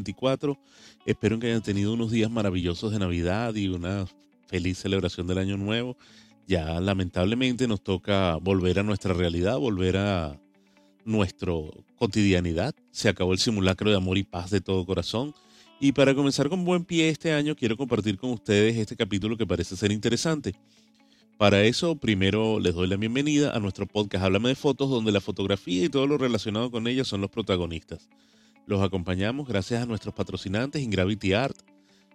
2024. Espero que hayan tenido unos días maravillosos de Navidad y una feliz celebración del Año Nuevo. Ya lamentablemente nos toca volver a nuestra realidad, volver a nuestra cotidianidad. Se acabó el simulacro de amor y paz de todo corazón. Y para comenzar con buen pie este año, quiero compartir con ustedes este capítulo que parece ser interesante. Para eso, primero les doy la bienvenida a nuestro podcast Háblame de Fotos, donde la fotografía y todo lo relacionado con ella son los protagonistas. Los acompañamos gracias a nuestros patrocinantes Ingravity Art,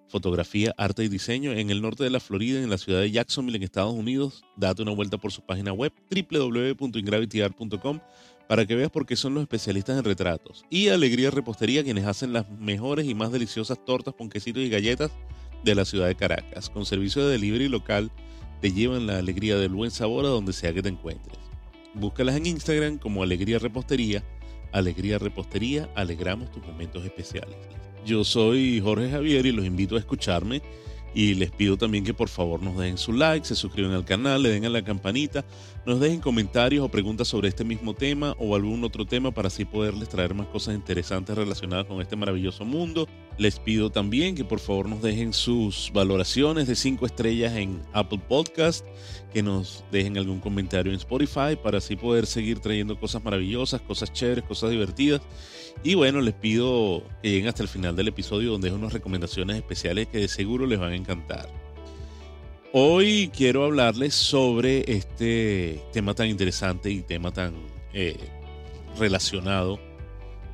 fotografía, arte y diseño en el norte de la Florida, en la ciudad de Jacksonville, en Estados Unidos. Date una vuelta por su página web www.ingravityart.com para que veas por qué son los especialistas en retratos. Y Alegría Repostería, quienes hacen las mejores y más deliciosas tortas, ponquecitos y galletas de la ciudad de Caracas, con servicio de delivery local te llevan la alegría del buen sabor a donde sea que te encuentres. Búscalas en Instagram como Alegría Repostería. Alegría Repostería, alegramos tus momentos especiales. Yo soy Jorge Javier y los invito a escucharme y les pido también que por favor nos dejen su like, se suscriban al canal, le den a la campanita, nos dejen comentarios o preguntas sobre este mismo tema o algún otro tema para así poderles traer más cosas interesantes relacionadas con este maravilloso mundo. Les pido también que por favor nos dejen sus valoraciones de 5 estrellas en Apple Podcast, que nos dejen algún comentario en Spotify para así poder seguir trayendo cosas maravillosas, cosas chéveres, cosas divertidas. Y bueno, les pido que lleguen hasta el final del episodio donde hay unas recomendaciones especiales que de seguro les van a encantar. Hoy quiero hablarles sobre este tema tan interesante y tema tan eh, relacionado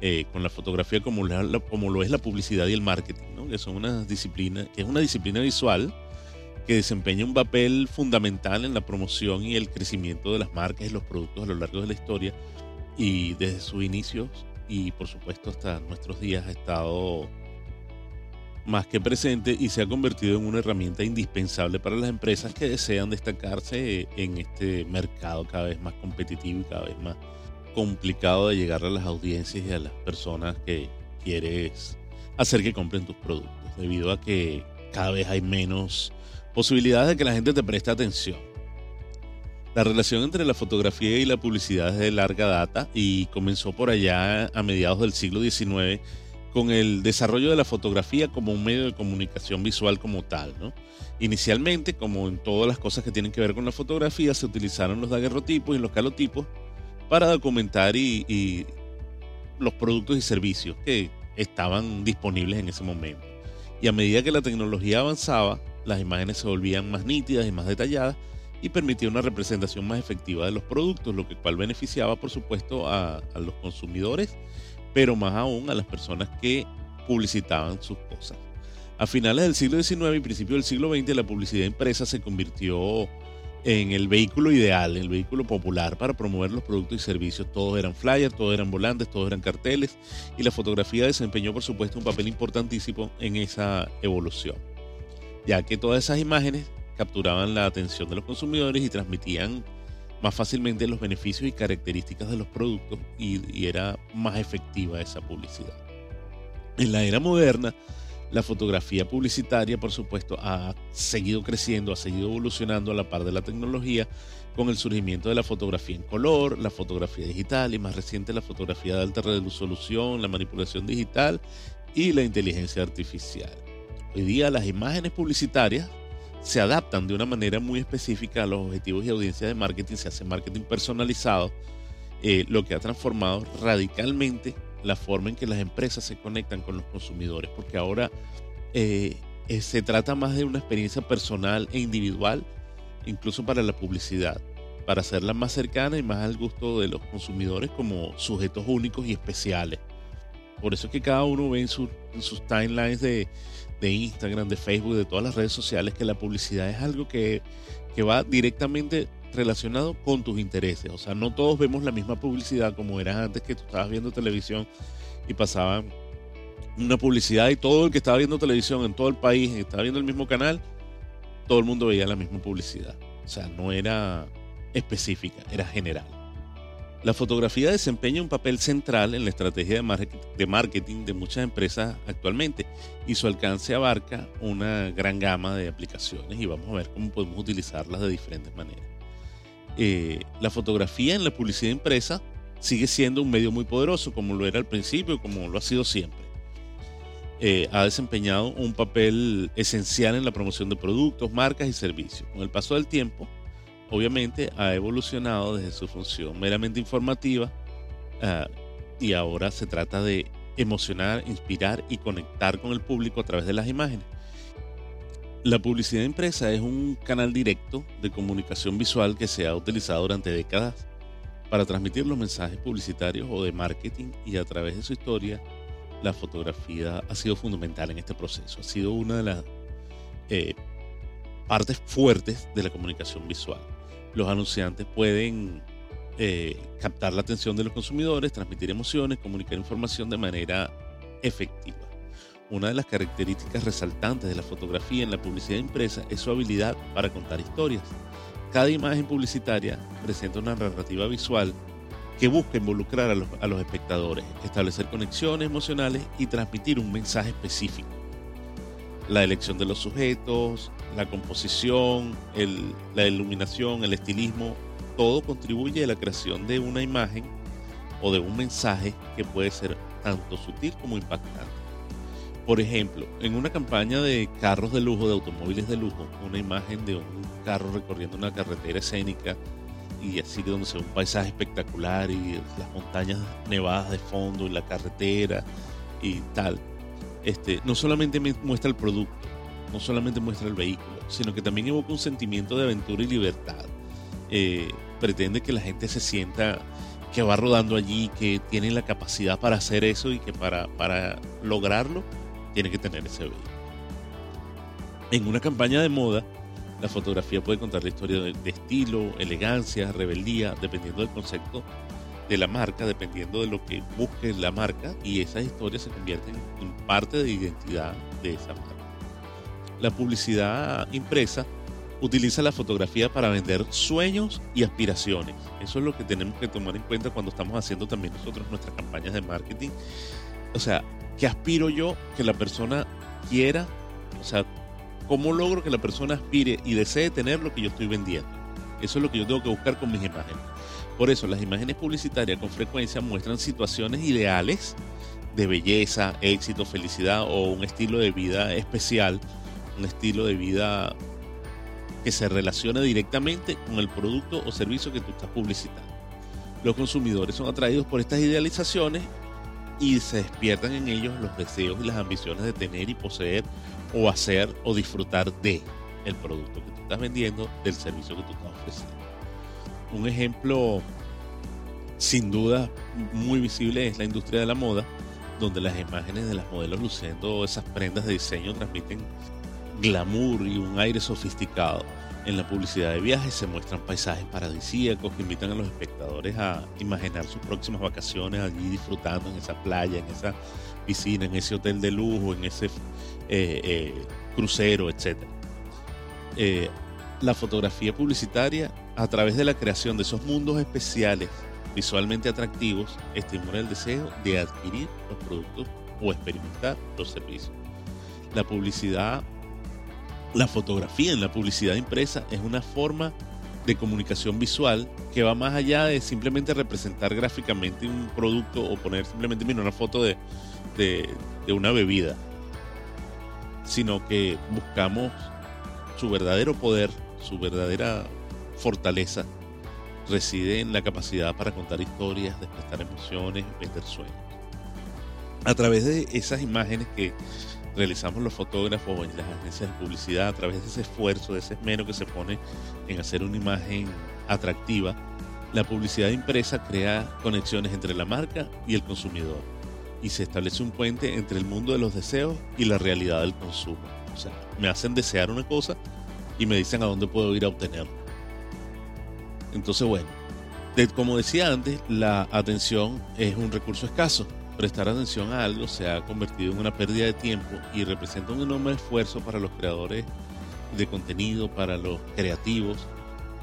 eh, con la fotografía como, como, lo es la publicidad y el marketing, que son una disciplina, que es una disciplina visual que desempeña un papel fundamental en la promoción y el crecimiento de las marcas y los productos a lo largo de la historia. Y desde sus inicios y por supuesto hasta nuestros días ha estado más que presente y se ha convertido en una herramienta indispensable para las empresas que desean destacarse en este mercado cada vez más competitivo y cada vez más complicado de llegar a las audiencias y a las personas que quieres hacer que compren tus productos, debido a que cada vez hay menos posibilidades de que la gente te preste atención. La relación entre la fotografía y la publicidad es de larga data y comenzó por allá a mediados del siglo XIX con el desarrollo de la fotografía como un medio de comunicación visual como tal. Inicialmente, como en todas las cosas que tienen que ver con la fotografía, se utilizaron los daguerrotipos y los calotipos para documentar y, los productos y servicios que estaban disponibles en ese momento. Y a medida que la tecnología avanzaba, las imágenes se volvían más nítidas y más detalladas y permitía una representación más efectiva de los productos, lo que cual beneficiaba por supuesto a, los consumidores pero más aún a las personas que publicitaban sus cosas. A finales del siglo XIX y principios del siglo XX, la publicidad impresa se convirtió en el vehículo ideal, el vehículo popular para promover los productos y servicios. Todos eran flyers, todos eran volantes, todos eran carteles y la fotografía desempeñó por supuesto un papel importantísimo en esa evolución, ya que todas esas imágenes capturaban la atención de los consumidores y transmitían más fácilmente los beneficios y características de los productos y, era más efectiva esa publicidad. En la era moderna, la fotografía publicitaria, por supuesto, ha seguido creciendo, ha seguido evolucionando a la par de la tecnología con el surgimiento de la fotografía en color, la fotografía digital y más reciente la fotografía de alta resolución, la manipulación digital y la inteligencia artificial. Hoy día las imágenes publicitarias se adaptan de una manera muy específica a los objetivos y audiencias de marketing, se hace marketing personalizado, eh, lo que ha transformado radicalmente la forma en que las empresas se conectan con los consumidores, porque ahora eh, eh, se trata más de una experiencia personal e individual, incluso para la publicidad, para hacerla más cercana y más al gusto de los consumidores como sujetos únicos y especiales. Por eso es que cada uno ve en sus timelines de, de Instagram, de Facebook, de todas las redes sociales, que la publicidad es algo que, va directamente relacionado con tus intereses. O sea, no todos vemos la misma publicidad como era antes que tú estabas viendo televisión y pasaba una publicidad y todo el que estaba viendo televisión en todo el país, estaba viendo el mismo canal, todo el mundo veía la misma publicidad. O sea, no era específica, era general. La fotografía desempeña un papel central en la estrategia de marketing de muchas empresas actualmente y su alcance abarca una gran gama de aplicaciones y vamos a ver cómo podemos utilizarlas de diferentes maneras. Eh, la fotografía en la publicidad impresa sigue siendo un medio muy poderoso como lo era al principio, como lo ha sido siempre. eh, ha desempeñado un papel esencial en la promoción de productos, marcas y servicios. Con el paso del tiempo, obviamente ha evolucionado desde su función meramente informativa ah, y ahora se trata de emocionar, inspirar y conectar con el público a través de las imágenes. La publicidad impresa es un canal directo de comunicación visual que se ha utilizado durante décadas para transmitir los mensajes publicitarios o de marketing y a través de su historia, la fotografía ha sido fundamental en este proceso. Ha sido una de las eh, partes fuertes de la comunicación visual. Los anunciantes pueden eh, captar la atención de los consumidores, transmitir emociones, comunicar información de manera efectiva. Una de las características resaltantes de la fotografía en la publicidad impresa es su habilidad para contar historias. Cada imagen publicitaria presenta una narrativa visual que busca involucrar a los, espectadores, establecer conexiones emocionales y transmitir un mensaje específico. La elección de los sujetos, la composición, la iluminación, el estilismo, todo contribuye a la creación de una imagen o de un mensaje que puede ser tanto sutil como impactante. Por ejemplo, en una campaña de carros de lujo, de automóviles de lujo, una imagen de un carro recorriendo una carretera escénica y así donde se ve un paisaje espectacular y las montañas nevadas de fondo y la carretera y tal. Este, no solamente muestra el producto, no solamente muestra el vehículo, sino que también evoca un sentimiento de aventura y libertad. Eh, pretende que la gente se sienta que va rodando allí, que tiene la capacidad para hacer eso y que para, para lograrlo tiene que tener ese vehículo. En una campaña de moda, la fotografía puede contar la historia de, estilo, elegancia, rebeldía, dependiendo del concepto de la marca, dependiendo de lo que busque la marca, y esas historias se convierten en parte de identidad de esa marca. La publicidad impresa utiliza la fotografía para vender sueños y aspiraciones. Eso es lo que tenemos que tomar en cuenta cuando estamos haciendo también nosotros nuestras campañas de marketing. O sea, ¿qué aspiro yo que la persona quiera? O sea, ¿cómo logro que la persona aspire y desee tener lo que yo estoy vendiendo? Eso es lo que yo tengo que buscar con mis imágenes. Por eso las imágenes publicitarias con frecuencia muestran situaciones ideales de belleza, éxito, felicidad o un estilo de vida especial, un estilo de vida que se relaciona directamente con el producto o servicio que tú estás publicitando. Los consumidores son atraídos por estas idealizaciones y se despiertan en ellos los deseos y las ambiciones de tener y poseer o hacer o disfrutar de el producto que tú estás vendiendo, del servicio que tú estás ofreciendo. Un ejemplo sin duda muy visible es la industria de la moda, donde las imágenes de las modelos luciendo esas prendas de diseño transmiten glamour y un aire sofisticado. En la publicidad de viajes se muestran paisajes paradisíacos que invitan a los espectadores a imaginar sus próximas vacaciones allí disfrutando en esa playa, en esa piscina, en ese hotel de lujo, en ese eh, eh, crucero, etc. Eh, la fotografía publicitaria, a través de la creación de esos mundos especiales visualmente atractivos, estimula el deseo de adquirir los productos o experimentar los servicios. La publicidad la fotografía en la publicidad impresa es una forma de comunicación visual que va más allá de simplemente representar gráficamente un producto o poner simplemente una foto de, una bebida, sino que buscamos su verdadero poder, su verdadera fortaleza reside en la capacidad para contar historias, despertar emociones, vender sueños. A través de esas imágenes que realizamos los fotógrafos en las agencias de publicidad a través de ese esfuerzo, de ese esmero que se pone en hacer una imagen atractiva, la publicidad impresa crea conexiones entre la marca y el consumidor y se establece un puente entre el mundo de los deseos y la realidad del consumo. O sea, me hacen desear una cosa y me dicen a dónde puedo ir a obtenerla. Entonces, bueno, como decía antes, la atención es un recurso escaso prestar atención a algo se ha convertido en una pérdida de tiempo y representa un enorme esfuerzo para los creadores de contenido, para los creativos,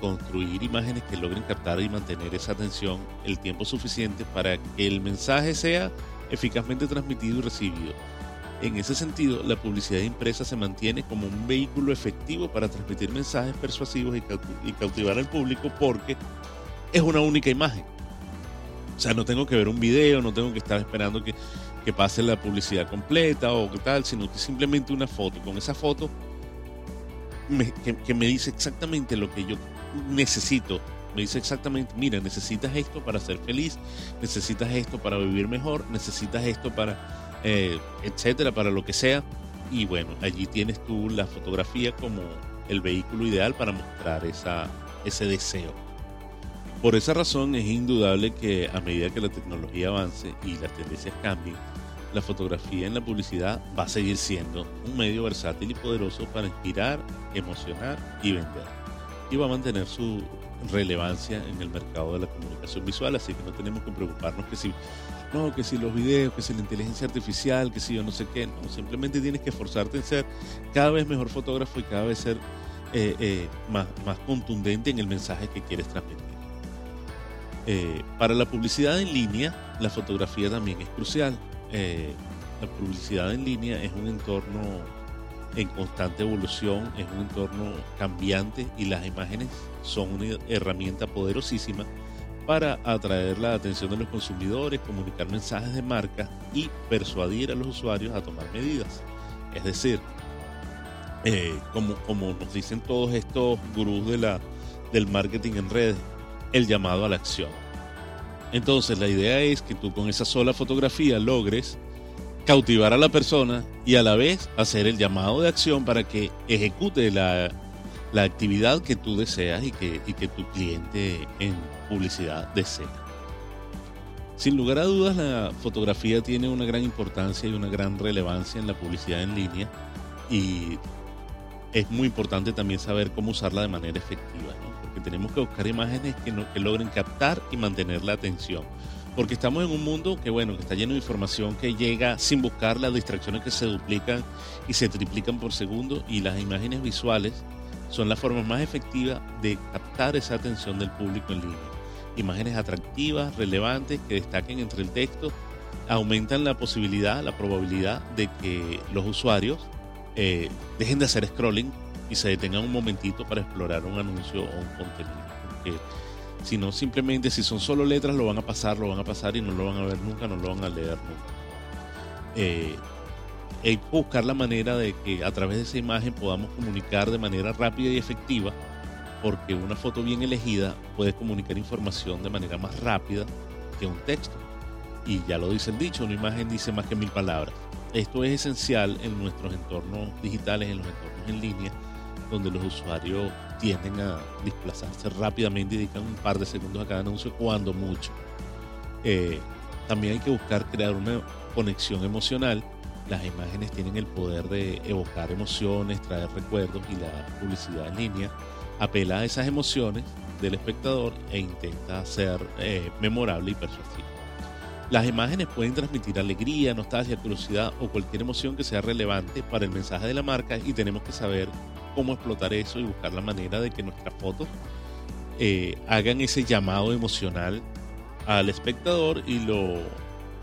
construir imágenes que logren captar y mantener esa atención el tiempo suficiente para que el mensaje sea eficazmente transmitido y recibido. En ese sentido, la publicidad impresa se mantiene como un vehículo efectivo para transmitir mensajes persuasivos y cautivar al público porque es una única imagen. O sea, no tengo que ver un video, no tengo que estar esperando que que pase la publicidad completa o qué tal, sino que simplemente una foto. Con esa foto que, me dice exactamente lo que yo necesito. Me dice exactamente, mira, necesitas esto para ser feliz, necesitas esto para vivir mejor, necesitas esto para, eh, etcétera, para lo que sea. Y bueno, allí tienes tú la fotografía como el vehículo ideal para mostrar esa, ese deseo. Por esa razón es indudable que a medida que la tecnología avance y las tendencias cambien, la fotografía en la publicidad va a seguir siendo un medio versátil y poderoso para inspirar, emocionar y vender. Y va a mantener su relevancia en el mercado de la comunicación visual, así que no tenemos que preocuparnos que si no, que si los videos, que si la inteligencia artificial, que si yo no sé qué, no, simplemente tienes que esforzarte en ser cada vez mejor fotógrafo y cada vez ser eh, eh, más, más contundente en el mensaje que quieres transmitir. Eh, para la publicidad en línea, la fotografía también es crucial. Eh, la publicidad en línea es un entorno en constante evolución, es un entorno cambiante y las imágenes son una herramienta poderosísima para atraer la atención de los consumidores, comunicar mensajes de marca y persuadir a los usuarios a tomar medidas. Es decir, eh, como, nos dicen todos estos gurús del marketing en redes, el llamado a la acción. Entonces la idea es que tú con esa sola fotografía logres cautivar a la persona y a la vez hacer el llamado de acción para que ejecute la, actividad que tú deseas y que, y que tu cliente en publicidad desea. Sin lugar a dudas, la fotografía tiene una gran importancia y una gran relevancia en la publicidad en línea y es muy importante también saber cómo usarla de manera efectiva tenemos que buscar imágenes que, que logren captar y mantener la atención. Porque estamos en un mundo que, bueno, que está lleno de información que llega sin buscar las distracciones que se duplican y se triplican por segundo y las imágenes visuales son la forma más efectiva de captar esa atención del público en línea. Imágenes atractivas, relevantes, que destaquen entre el texto, aumentan la posibilidad, la probabilidad de que los usuarios eh, dejen de hacer scrolling y se detengan un momentito para explorar un anuncio o un contenido. Porque si no, simplemente si son solo letras, lo van a pasar, lo van a pasar y no lo van a ver nunca, no lo van a leer nunca. Eh, hay que buscar la manera de que a través de esa imagen podamos comunicar de manera rápida y efectiva, porque una foto bien elegida puede comunicar información de manera más rápida que un texto. Y ya lo dice el dicho, una imagen dice más que mil palabras. Esto es esencial en nuestros entornos digitales, en los entornos en línea, donde los usuarios tienden a desplazarse rápidamente y dedican un par de segundos a cada anuncio, cuando mucho. Eh, también hay que buscar crear una conexión emocional. Las imágenes tienen el poder de evocar emociones, traer recuerdos y la publicidad en línea apela a esas emociones del espectador e intenta ser eh, memorable y persuasiva. Las imágenes pueden transmitir alegría, nostalgia, curiosidad o cualquier emoción que sea relevante para el mensaje de la marca y tenemos que saber cómo explotar eso y buscar la manera de que nuestras fotos eh, hagan ese llamado emocional al espectador y lo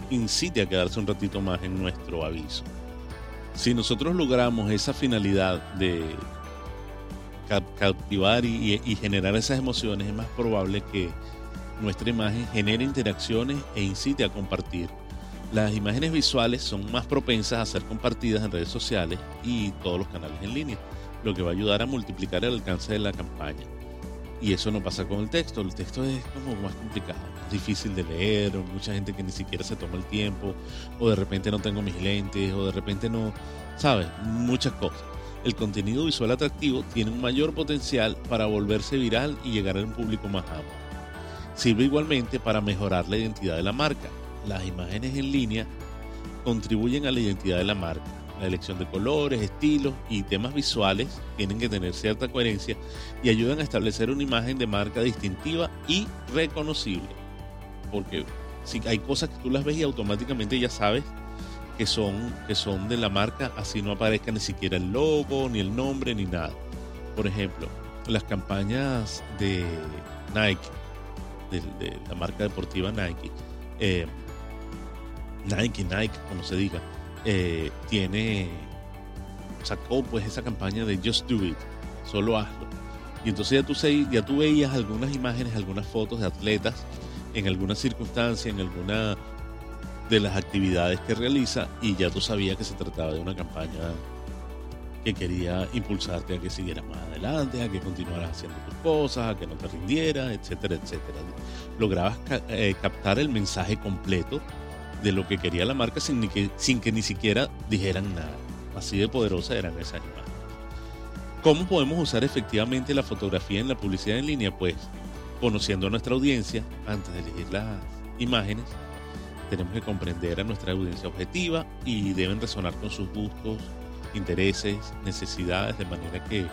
incite a quedarse un ratito más en nuestro aviso. Si nosotros logramos esa finalidad de cautivar y, y, generar esas emociones, es más probable que nuestra imagen genere interacciones e incite a compartir. Las imágenes visuales son más propensas a ser compartidas en redes sociales y todos los canales en línea lo que va a ayudar a multiplicar el alcance de la campaña. Y eso no pasa con el texto, el texto es como más complicado, es difícil de leer, mucha gente que ni siquiera se toma el tiempo, o de repente no tengo mis lentes, o de repente no, sabes, muchas cosas. El contenido visual atractivo tiene un mayor potencial para volverse viral y llegar a un público más amplio. Sirve igualmente para mejorar la identidad de la marca. Las imágenes en línea contribuyen a la identidad de la marca la elección de colores, estilos y temas visuales tienen que tener cierta coherencia y ayudan a establecer una imagen de marca distintiva y reconocible. Porque si hay cosas que tú las ves y automáticamente ya sabes que son, que son de la marca, así no aparezca ni siquiera el logo, ni el nombre, ni nada. Por ejemplo, las campañas de Nike, de, la marca deportiva Nike, eh, Nike, Nike, como se diga, eh, tiene, sacó pues esa campaña de Just Do It, solo hazlo. Y entonces ya tú, ya tú veías algunas imágenes, algunas fotos de atletas en alguna circunstancia, en alguna de las actividades que realiza y ya tú sabías que se trataba de una campaña que quería impulsarte a que siguieras más adelante, a que continuaras haciendo tus cosas, a que no te rindieras, etcétera, etcétera. Lograbas eh, captar el mensaje completo de lo que quería la marca sin, que, sin que ni siquiera dijeran nada. Así de poderosa eran esas imágenes. ¿Cómo podemos usar efectivamente la fotografía en la publicidad en línea? Pues conociendo a nuestra audiencia antes de elegir las imágenes, tenemos que comprender a nuestra audiencia objetiva y deben resonar con sus gustos, intereses, necesidades, de manera que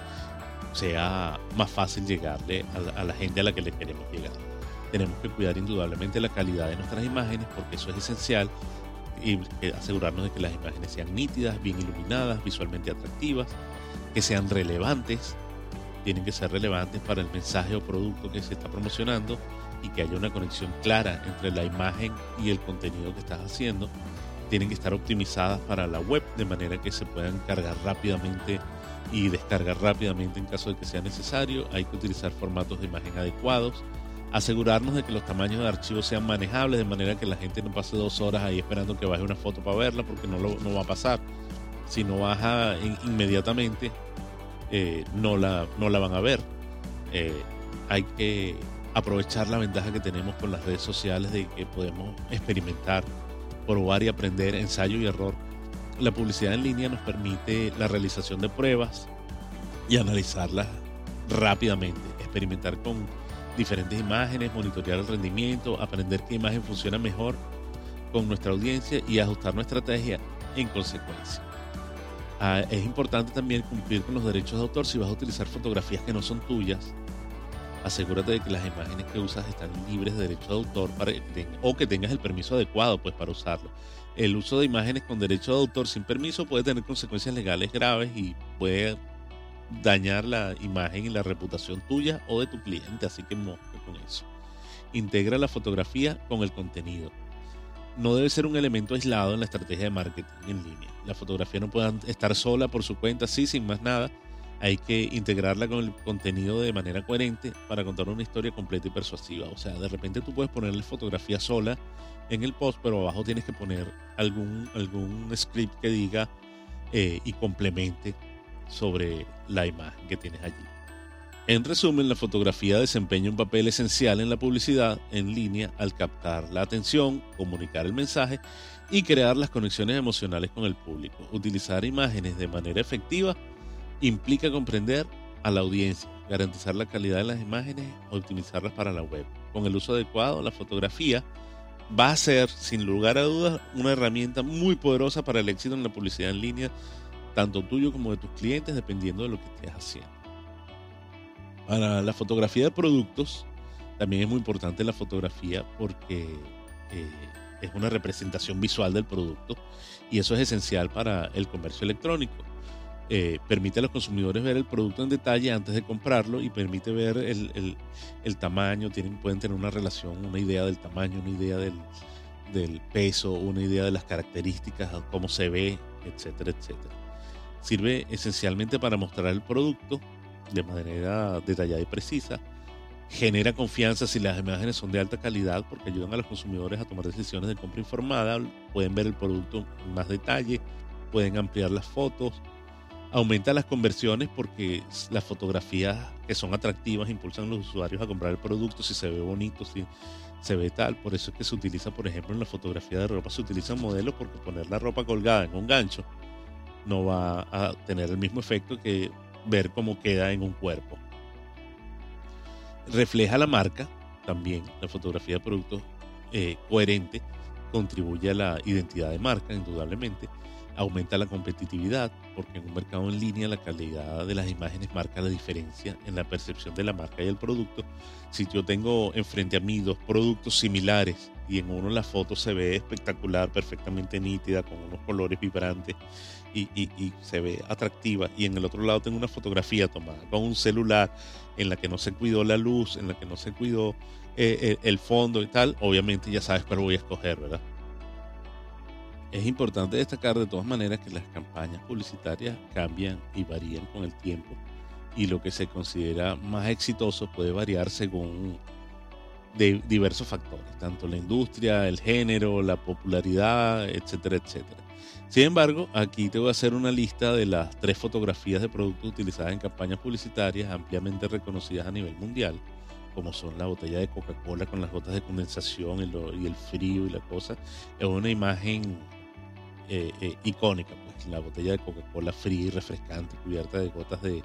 sea más fácil llegarle a la, gente a la que le queremos llegar. Tenemos que cuidar indudablemente la calidad de nuestras imágenes porque eso es esencial y asegurarnos de que las imágenes sean nítidas, bien iluminadas, visualmente atractivas, que sean relevantes, tienen que ser relevantes para el mensaje o producto que se está promocionando y que haya una conexión clara entre la imagen y el contenido que estás haciendo tienen que estar optimizadas para la web de manera que se puedan cargar rápidamente y descargar rápidamente en caso de que sea necesario. Hay que utilizar formatos de imagen adecuados. Asegurarnos de que los tamaños de archivos sean manejables de manera que la gente no pase dos horas ahí esperando que baje una foto para verla porque no, lo, no va a pasar. Si no baja inmediatamente, eh, no, la, no la van a ver. Eh, hay que aprovechar la ventaja que tenemos con las redes sociales de que podemos experimentar probar y aprender, ensayo y error. La publicidad en línea nos permite la realización de pruebas y analizarlas rápidamente, experimentar con diferentes imágenes, monitorear el rendimiento, aprender qué imagen funciona mejor con nuestra audiencia y ajustar nuestra estrategia en consecuencia. Ah, es importante también cumplir con los derechos de autor si vas a utilizar fotografías que no son tuyas asegúrate de que las imágenes que usas están libres de derecho de autor o que tengas el permiso adecuado pues para usarlo. El uso de imágenes con derecho de autor sin permiso puede tener consecuencias legales graves y puede dañar la imagen y la reputación tuya o de tu cliente, así que mosque con eso. Integra la fotografía con el contenido. No debe ser un elemento aislado en la estrategia de marketing en línea. La fotografía no puede estar sola por su cuenta, sí, sin más nada hay que integrarla con el contenido de manera coherente para contar una historia completa y persuasiva. O sea, de repente tú puedes ponerle fotografía sola en el post, pero abajo tienes que poner algún, algún script que diga eh, y complemente sobre la imagen que tienes allí. En resumen, la fotografía desempeña un papel esencial en la publicidad en línea al captar la atención, comunicar el mensaje y crear las conexiones emocionales con el público. Utilizar imágenes de manera efectiva implica comprender a la audiencia, garantizar la calidad de las imágenes, optimizarlas para la web. Con el uso adecuado, la fotografía va a ser, sin lugar a dudas, una herramienta muy poderosa para el éxito en la publicidad en línea, tanto tuyo como de tus clientes, dependiendo de lo que estés haciendo. Para la fotografía de productos, también es muy importante la fotografía porque eh, es una representación visual del producto y eso es esencial para el comercio electrónico. Eh, permite a los consumidores ver el producto en detalle antes de comprarlo y permite ver el, tamaño, tienen, pueden tener una relación, una idea del tamaño, una idea del, del peso, una idea de las características, cómo se ve, etcétera, etcétera. Sirve esencialmente para mostrar el producto de manera detallada y precisa. Genera confianza si las imágenes son de alta calidad porque ayudan a los consumidores a tomar decisiones de compra informada, pueden ver el producto en más detalle, pueden ampliar las fotos, aumenta las conversiones porque las fotografías que son atractivas impulsan a los usuarios a comprar el producto si se ve bonito, si se ve tal. Por eso es que se utiliza, por ejemplo, en la fotografía de ropa, se utilizan modelos porque poner la ropa colgada en un gancho no va a tener el mismo efecto que ver cómo queda en un cuerpo. Refleja la marca también, la fotografía de producto eh, coherente contribuye a la identidad de marca, indudablemente aumenta la competitividad, porque en un mercado en línea la calidad de las imágenes marca la diferencia en la percepción de la marca y el producto. Si yo tengo enfrente a mí dos productos similares y en uno la foto se ve espectacular, perfectamente nítida, con unos colores vibrantes y, se ve atractiva, y en el otro lado tengo una fotografía tomada con un celular en la que no se cuidó la luz, en la que no se cuidó eh, eh, el fondo y tal, obviamente ya sabes cuál voy a escoger, ¿verdad? Es importante destacar de todas maneras que las campañas publicitarias cambian y varían con el tiempo y lo que se considera más exitoso puede variar según de diversos factores, tanto la industria, el género, la popularidad, etcétera, etcétera. Sin embargo, aquí te voy a hacer una lista de las tres fotografías de productos utilizadas en campañas publicitarias ampliamente reconocidas a nivel mundial, como son la botella de Coca-Cola con las gotas de condensación y, el frío y la cosa. Es una imagen eh, eh, icónica, pues la botella de Coca-Cola fría y refrescante, cubierta de gotas de,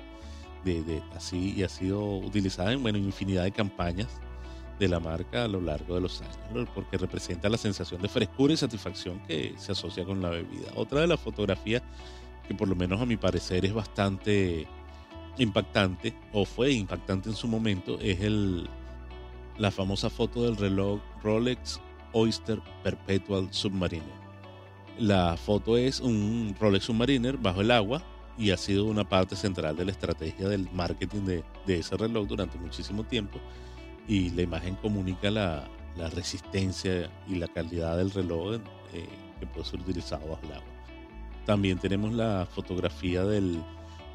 de, así, y ha sido utilizada en bueno, infinidad de campañas de la marca a lo largo de los años, porque representa la sensación de frescura y satisfacción que se asocia con la bebida. Otra de las fotografías que por lo menos a mi parecer es bastante impactante, o fue impactante en su momento, es el, la famosa foto del reloj Rolex Oyster Perpetual Submariner. La foto es un Rolex Submariner bajo el agua y ha sido una parte central de la estrategia del marketing de, de ese reloj durante muchísimo tiempo y la imagen comunica la, la resistencia y la calidad del reloj eh, que puede ser utilizado bajo el agua. También tenemos la fotografía del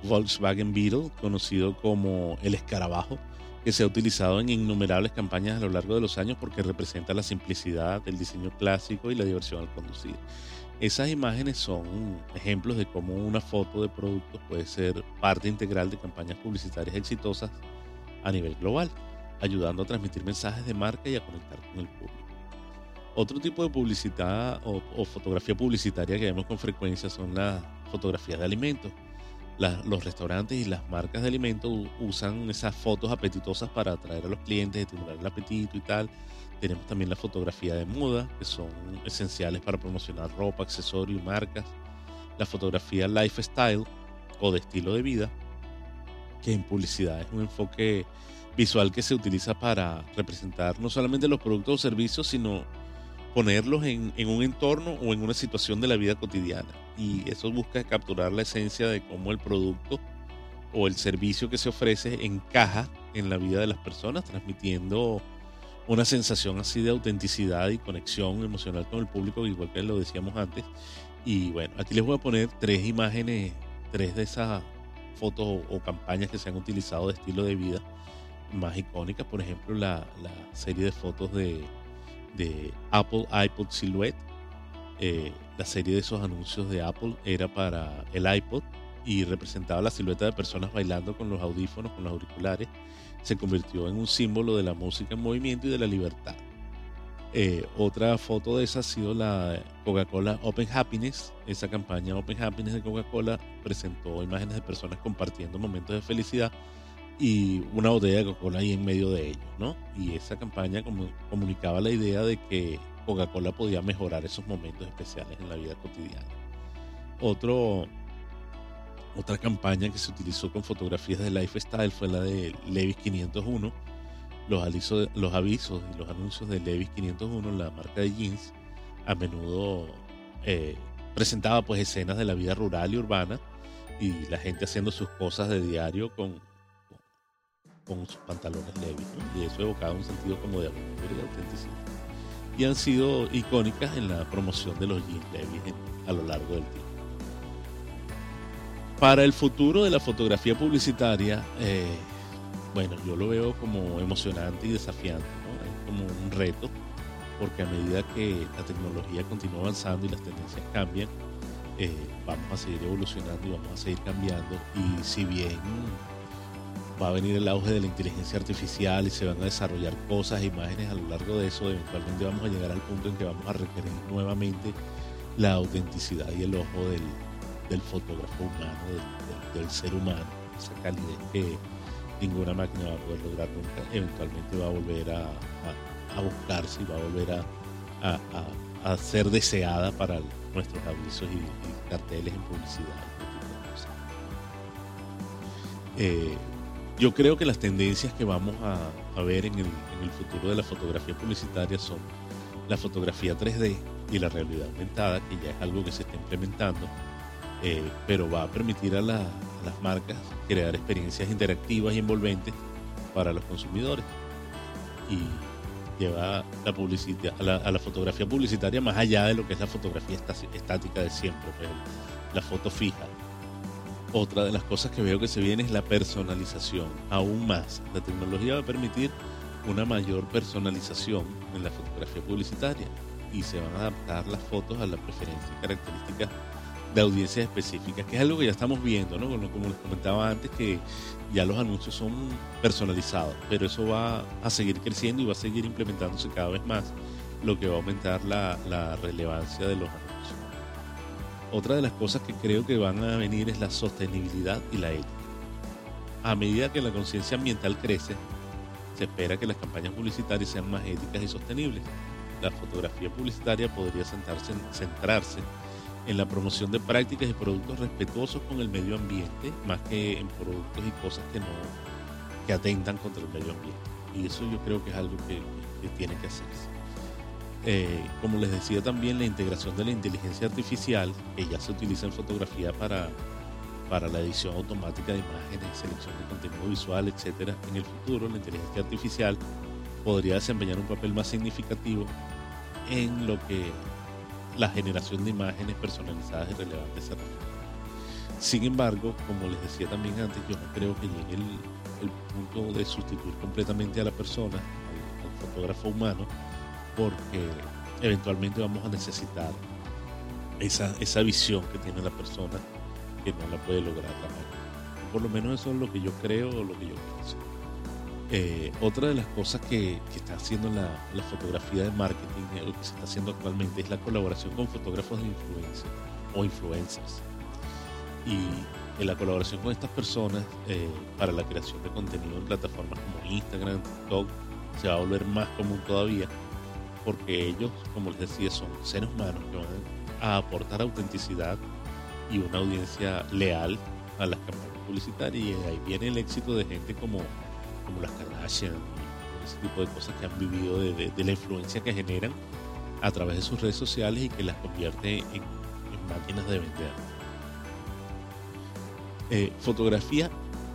Volkswagen Beetle, conocido como el escarabajo, que se ha utilizado en innumerables campañas a lo largo de los años porque representa la simplicidad, el diseño clásico y la diversión al conducir. Esas imágenes son ejemplos de cómo una foto de productos puede ser parte integral de campañas publicitarias exitosas a nivel global ayudando a transmitir mensajes de marca y a conectar con el público. Otro tipo de publicidad o, fotografía publicitaria que vemos con frecuencia son las fotografías de alimentos. los restaurantes y las marcas de alimentos usan esas fotos apetitosas para atraer a los clientes, estimular el apetito y tal. Tenemos también la fotografía de moda, que son esenciales para promocionar ropa, accesorios y marcas. La fotografía lifestyle o de estilo de vida, que en publicidad es un enfoque visual que se utiliza para representar no solamente los productos o servicios, sino ponerlos en, un entorno o en una situación de la vida cotidiana. Y eso busca capturar la esencia de cómo el producto o el servicio que se ofrece encaja en la vida de las personas, transmitiendo una sensación así de autenticidad y conexión emocional con el público, igual que lo decíamos antes. Y bueno, aquí les voy a poner tres imágenes, tres de esas fotos o campañas que se han utilizado de estilo de vida más icónicas, por ejemplo, la, serie de fotos de, Apple iPod Silhouette. Eh, la serie de esos anuncios de Apple era para el iPod y representaba la silueta de personas bailando con los audífonos, con los auriculares. Se convirtió en un símbolo de la música en movimiento y de la libertad. Eh, otra foto de esa ha sido la Coca-Cola Open Happiness. Esa campaña Open Happiness de Coca-Cola presentó imágenes de personas compartiendo momentos de felicidad y una botella de Coca-Cola ahí en medio de ellos, ¿no? Y esa campaña comunicaba la idea de que Coca-Cola podía mejorar esos momentos especiales en la vida cotidiana. Otro, otra campaña que se utilizó con fotografías de lifestyle fue la de Levis 501. Los, avisos, los avisos y los anuncios de Levis 501, la marca de jeans, a menudo eh, presentaba pues escenas de la vida rural y urbana y la gente haciendo sus cosas de diario con, con sus pantalones Levi's, y eso evocaba un sentido como de aventura y autenticidad. Y han sido icónicas en la promoción de los jeans Levi's a lo largo del tiempo. Para el futuro de la fotografía publicitaria, eh, bueno, yo lo veo como emocionante y desafiante, es como un reto, porque a medida que la tecnología continúa avanzando y las tendencias cambian, eh, vamos a seguir evolucionando y vamos a seguir cambiando. Y si bien va a venir el auge de la inteligencia artificial y se van a desarrollar cosas, imágenes a lo largo de eso, eventualmente vamos a llegar al punto en que vamos a requerir nuevamente la autenticidad y el ojo del, fotógrafo humano, del, ser humano, esa calidez que ninguna máquina va a poder lograr nunca, eventualmente va a volver a, buscarse y va a volver a, ser deseada para nuestros avisos y, carteles en publicidad. Eh, yo creo que las tendencias que vamos a, ver en el, futuro de la fotografía publicitaria son la fotografía 3D y la realidad aumentada, que ya es algo que se está implementando, eh, pero va a permitir a, las marcas crear experiencias interactivas y envolventes para los consumidores y lleva la publicidad, a la, fotografía publicitaria más allá de lo que es la fotografía estática de siempre, pues, la foto fija otra de las cosas que veo que se viene es la personalización, aún más. La tecnología va a permitir una mayor personalización en la fotografía publicitaria y se van a adaptar las fotos a las preferencias y características de audiencias específicas, que es algo que ya estamos viendo, ¿no? Como les comentaba antes, que ya los anuncios son personalizados, pero eso va a seguir creciendo y va a seguir implementándose cada vez más, lo que va a aumentar la, la relevancia de los anuncios. Otra de las cosas que creo que van a venir es la sostenibilidad y la ética. A medida que la conciencia ambiental crece, se espera que las campañas publicitarias sean más éticas y sostenibles. La fotografía publicitaria podría centrarse en la promoción de prácticas y productos respetuosos con el medio ambiente, más que en productos y cosas que no que atentan contra el medio ambiente. Y eso yo creo que es algo que, tiene que hacerse. Eh, como les decía también, la integración de la inteligencia artificial, que ya se utiliza en fotografía para, para la edición automática de imágenes, selección de contenido visual, etcétera, en el futuro la inteligencia artificial podría desempeñar un papel más significativo en lo que la generación de imágenes personalizadas y relevantes se Sin embargo, como les decía también antes, yo no creo que llegue el, punto de sustituir completamente a la persona, al, fotógrafo humano, porque eventualmente vamos a necesitar esa, esa visión que tiene la persona que no la puede lograr la máquina. Por lo menos eso es lo que yo creo o lo que yo pienso. Eh, otra de las cosas que, está haciendo la, fotografía de marketing, eh, lo que se está haciendo actualmente, es la colaboración con fotógrafos de influencia o influencers. Y en la colaboración con estas personas eh, para la creación de contenido en plataformas como Instagram, TikTok, se va a volver más común todavía, porque ellos, como les decía, son seres humanos que van a aportar autenticidad y una audiencia leal a las campañas publicitarias. Y ahí viene el éxito de gente como como las Kardashian ese tipo de cosas que han vivido de, la influencia que generan a través de sus redes sociales y que las convierte en, máquinas de vender. Eh, fotografía,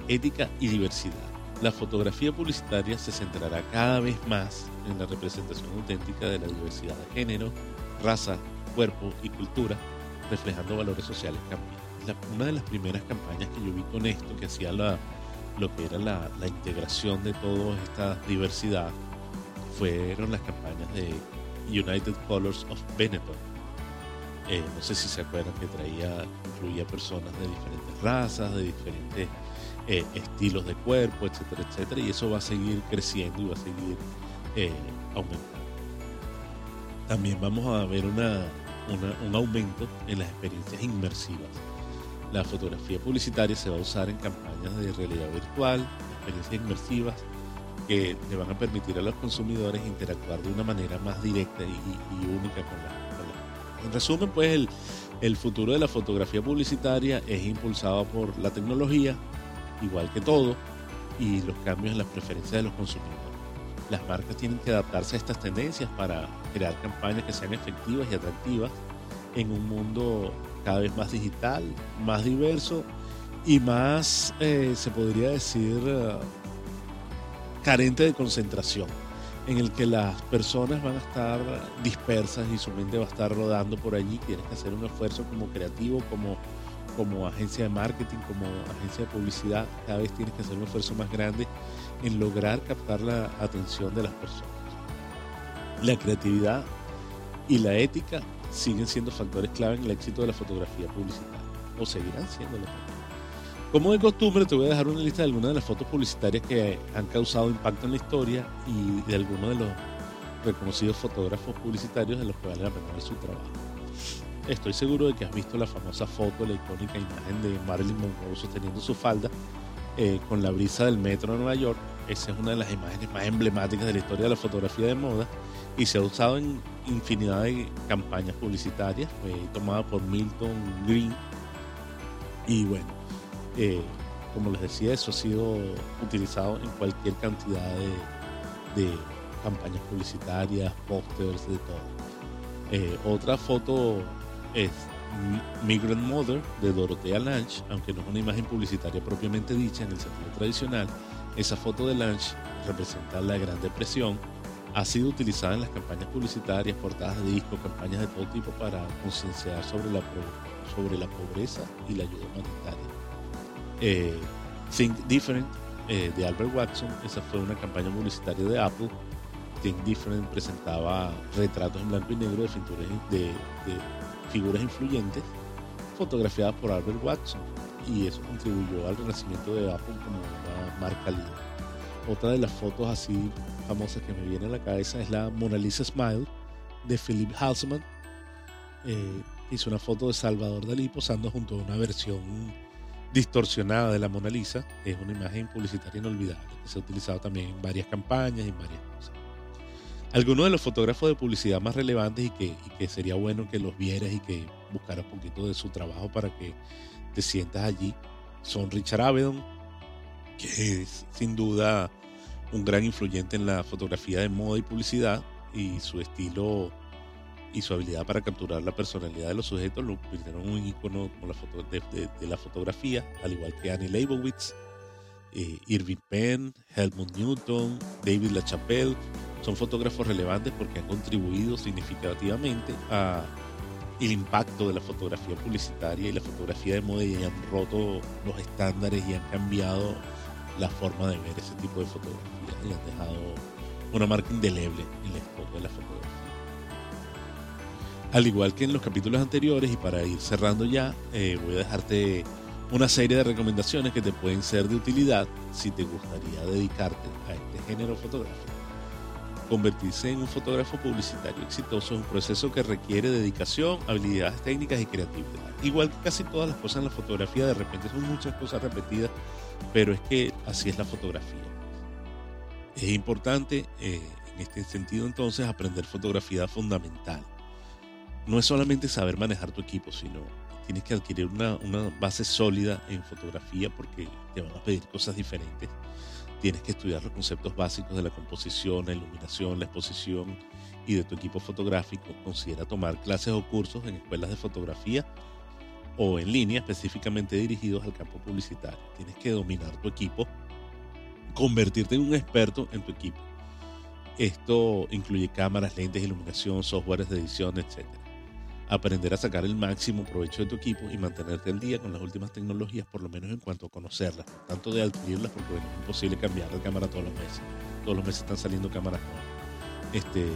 ética y diversidad. La fotografía publicitaria se centrará cada vez más en la representación auténtica de la diversidad de género, raza, cuerpo y cultura, reflejando valores sociales cambiantes. una de las primeras campañas que yo vi con esto, que hacía la, lo que era la, integración de toda esta diversidad fueron las campañas de United Colors of Benetton. Eh, no sé si se acuerdan que traía, incluía personas de diferentes razas, de diferentes eh, estilos de cuerpo, etcétera, etcétera, y eso va a seguir creciendo y va a seguir eh, aumentando. También vamos a ver una, un aumento en las experiencias inmersivas la fotografía publicitaria se va a usar en campañas de realidad virtual, experiencias inmersivas que le van a permitir a los consumidores interactuar de una manera más directa y, única con la, En resumen, pues el, el futuro de la fotografía publicitaria es impulsado por la tecnología, igual que todo, y los cambios en las preferencias de los consumidores. Las marcas tienen que adaptarse a estas tendencias para crear campañas que sean efectivas y atractivas en un mundo cada vez más digital, más diverso y más, eh, se podría decir, eh, carente de concentración, en el que las personas van a estar dispersas y su mente va a estar rodando por allí. Tienes que hacer un esfuerzo como creativo, como, como agencia de marketing, como agencia de publicidad. Cada vez tienes que hacer un esfuerzo más grande en lograr captar la atención de las personas. La creatividad y la ética siguen siendo factores clave en el éxito de la fotografía publicitaria, o seguirán siendo. Como de costumbre, te voy a dejar una lista de algunas de las fotos publicitarias que han causado impacto en la historia y de algunos de los reconocidos fotógrafos publicitarios de los que vale la pena ver su trabajo. Estoy seguro de que has visto la famosa foto, la icónica imagen de Marilyn Monroe sosteniendo su falda eh, con la brisa del metro de Nueva York. Esa es una de las imágenes más emblemáticas de la historia de la fotografía de moda y se ha usado en infinidad de campañas publicitarias. Fue tomada por Milton Green. Y bueno, eh, como les decía, eso ha sido utilizado en cualquier cantidad de, campañas publicitarias, pósters, de todo. Eh, otra foto es Migrant Mother de Dorothea Lange, aunque no es una imagen publicitaria propiamente dicha en el sentido tradicional. Esa foto de Lange representa la Gran Depresión ha sido utilizada en las campañas publicitarias, portadas de discos, campañas de todo tipo para concienciar sobre la, sobre la pobreza y la ayuda humanitaria. Eh, Think Different eh, de Albert Watson. Esa fue una campaña publicitaria de Apple. Think Different presentaba retratos en blanco y negro de, de, de figuras influyentes fotografiadas por Albert Watson y eso contribuyó al renacimiento de Apple como una marca líder. Otra de las fotos así famosas que me viene a la cabeza es la Mona Lisa Smile de Philip Halsman. Eh, hizo una foto de Salvador Dalí posando junto a una versión distorsionada de la Mona Lisa. Es una imagen publicitaria inolvidable que se ha utilizado también en varias campañas y en varias cosas. Algunos de los fotógrafos de publicidad más relevantes y que, sería bueno que los vieras y que buscaras un poquito de su trabajo para que te sientas allí son Richard Avedon, que es sin duda un gran influyente en la fotografía de moda y publicidad y su estilo y su habilidad para capturar la personalidad de los sujetos lo convirtieron en un icono de, la fotografía, al igual que Annie Leibovitz, eh, Irving Penn, Helmut Newton, David LaChapelle, son fotógrafos relevantes porque han contribuido significativamente a el impacto de la fotografía publicitaria y la fotografía de moda y han roto los estándares y han cambiado la forma de ver ese tipo de fotografías y han dejado una marca indeleble en la historia de la fotografía. Al igual que en los capítulos anteriores y para ir cerrando ya, eh, voy a dejarte una serie de recomendaciones que te pueden ser de utilidad si te gustaría dedicarte a este género fotográfico. Convertirse en un fotógrafo publicitario exitoso es un proceso que requiere dedicación, habilidades técnicas y creatividad. Igual que casi todas las cosas en la fotografía, de repente son muchas cosas repetidas, pero es que así es la fotografía. Es importante eh, en este sentido entonces aprender fotografía fundamental. No es solamente saber manejar tu equipo, sino tienes que adquirir una, una base sólida en fotografía porque te van a pedir cosas diferentes Tienes que estudiar los conceptos básicos de la composición, la iluminación, la exposición y de tu equipo fotográfico. Considera tomar clases o cursos en escuelas de fotografía o en línea específicamente dirigidos al campo publicitario. Tienes que dominar tu equipo, convertirte en un experto en tu equipo. Esto incluye cámaras, lentes, iluminación, softwares de edición, etc aprender a sacar el máximo provecho de tu equipo y mantenerte al día con las últimas tecnologías, por lo menos en cuanto a conocerlas, tanto de adquirirlas, porque es imposible cambiar de cámara todos los meses. Todos los meses están saliendo cámaras nuevas. Este,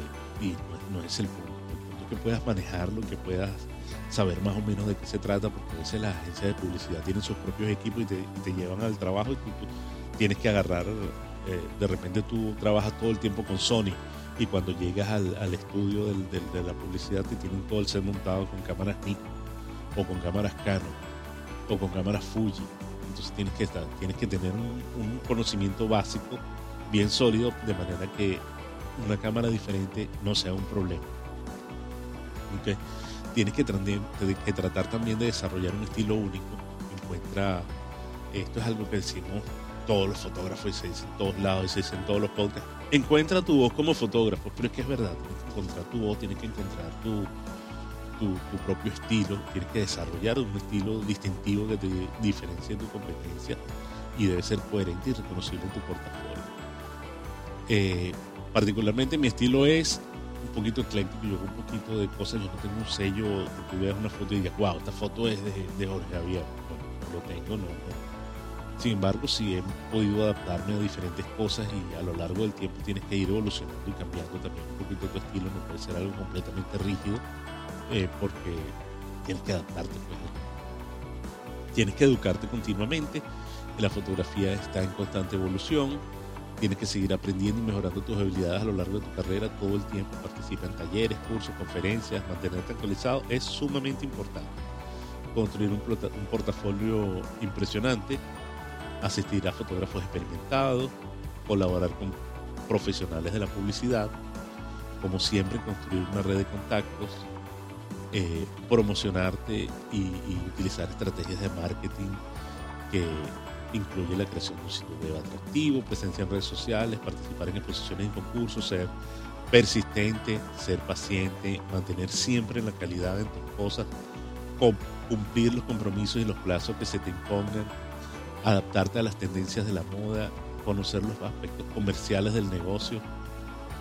y no, es el punto. El punto es que puedas manejarlo, que puedas saber más o menos de qué se trata, porque a veces las agencias de publicidad tienen sus propios equipos y te, llevan al trabajo y tú, tienes que agarrar, eh, de repente tú trabajas todo el tiempo con Sony y cuando llegas al, estudio de la publicidad te tienen todo el set montado con cámaras Nikon o con cámaras Canon o con cámaras Fuji. Entonces tienes que, tienes tener un, conocimiento básico bien sólido de manera que una cámara diferente no sea un problema. Tienes que, que tratar también de desarrollar un estilo único. Encuentra, esto es algo que decimos todos los fotógrafos y se dice en todos lados y se dice en todos los podcasts. Encuentra tu voz como fotógrafo, pero es que es verdad, tienes encontrar tu voz, tienes que encontrar tu, tu, propio estilo, tienes que desarrollar un estilo distintivo que te diferencie de tu competencia y debe ser coherente y reconocible en tu portafolio. Eh, particularmente mi estilo es un poquito ecléctico, yo hago un poquito de cosas, yo no tengo un sello, tú veas una foto y digas, wow, esta foto es de, de Jorge Javier. no lo tengo, no, no sin embargo, sí he podido adaptarme a diferentes cosas y a lo largo del tiempo tienes que ir evolucionando y cambiando también un poquito tu estilo. No puede ser algo completamente rígido eh, porque tienes que adaptarte. Pues. Tienes que educarte continuamente. La fotografía está en constante evolución. Tienes que seguir aprendiendo y mejorando tus habilidades a lo largo de tu carrera todo el tiempo. Participa en talleres, cursos, conferencias, mantenerte actualizado es sumamente importante. Construir un, portafolio impresionante asistir a fotógrafos experimentados, colaborar con profesionales de la publicidad, como siempre construir una red de contactos, eh, promocionarte y, utilizar estrategias de marketing que incluye la creación de un sitio web atractivo, presencia en redes sociales, participar en exposiciones y concursos, ser persistente, ser paciente, mantener siempre la calidad en tus cosas, cumplir los compromisos y los plazos que se te impongan, adaptarte a las tendencias de la moda, conocer los aspectos comerciales del negocio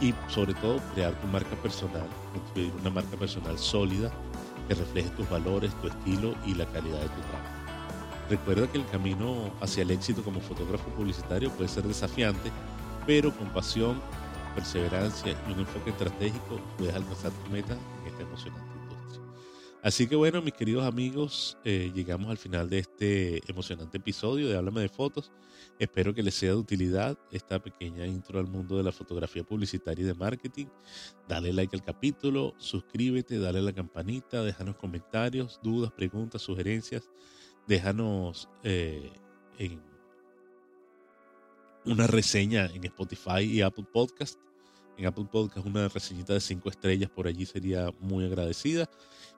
y sobre todo crear tu marca personal, construir una marca personal sólida que refleje tus valores, tu estilo y la calidad de tu trabajo. Recuerda que el camino hacia el éxito como fotógrafo publicitario puede ser desafiante, pero con pasión, perseverancia y un enfoque estratégico puedes alcanzar tu meta en esta emocionante. Así que bueno, mis queridos amigos, eh, llegamos al final de este emocionante episodio de Háblame de Fotos. Espero que les sea de utilidad esta pequeña intro al mundo de la fotografía publicitaria y de marketing. Dale like al capítulo, suscríbete, dale a la campanita, déjanos comentarios, dudas, preguntas, sugerencias. Déjanos eh, una reseña en Spotify y Apple Podcast. En Apple Podcast una reseñita de cinco estrellas por allí sería muy agradecida.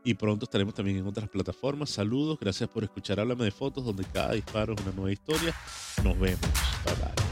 Y pronto estaremos también en otras plataformas. Saludos, gracias por escuchar Háblame de Fotos, donde cada disparo es una nueva historia. Nos vemos. Bye.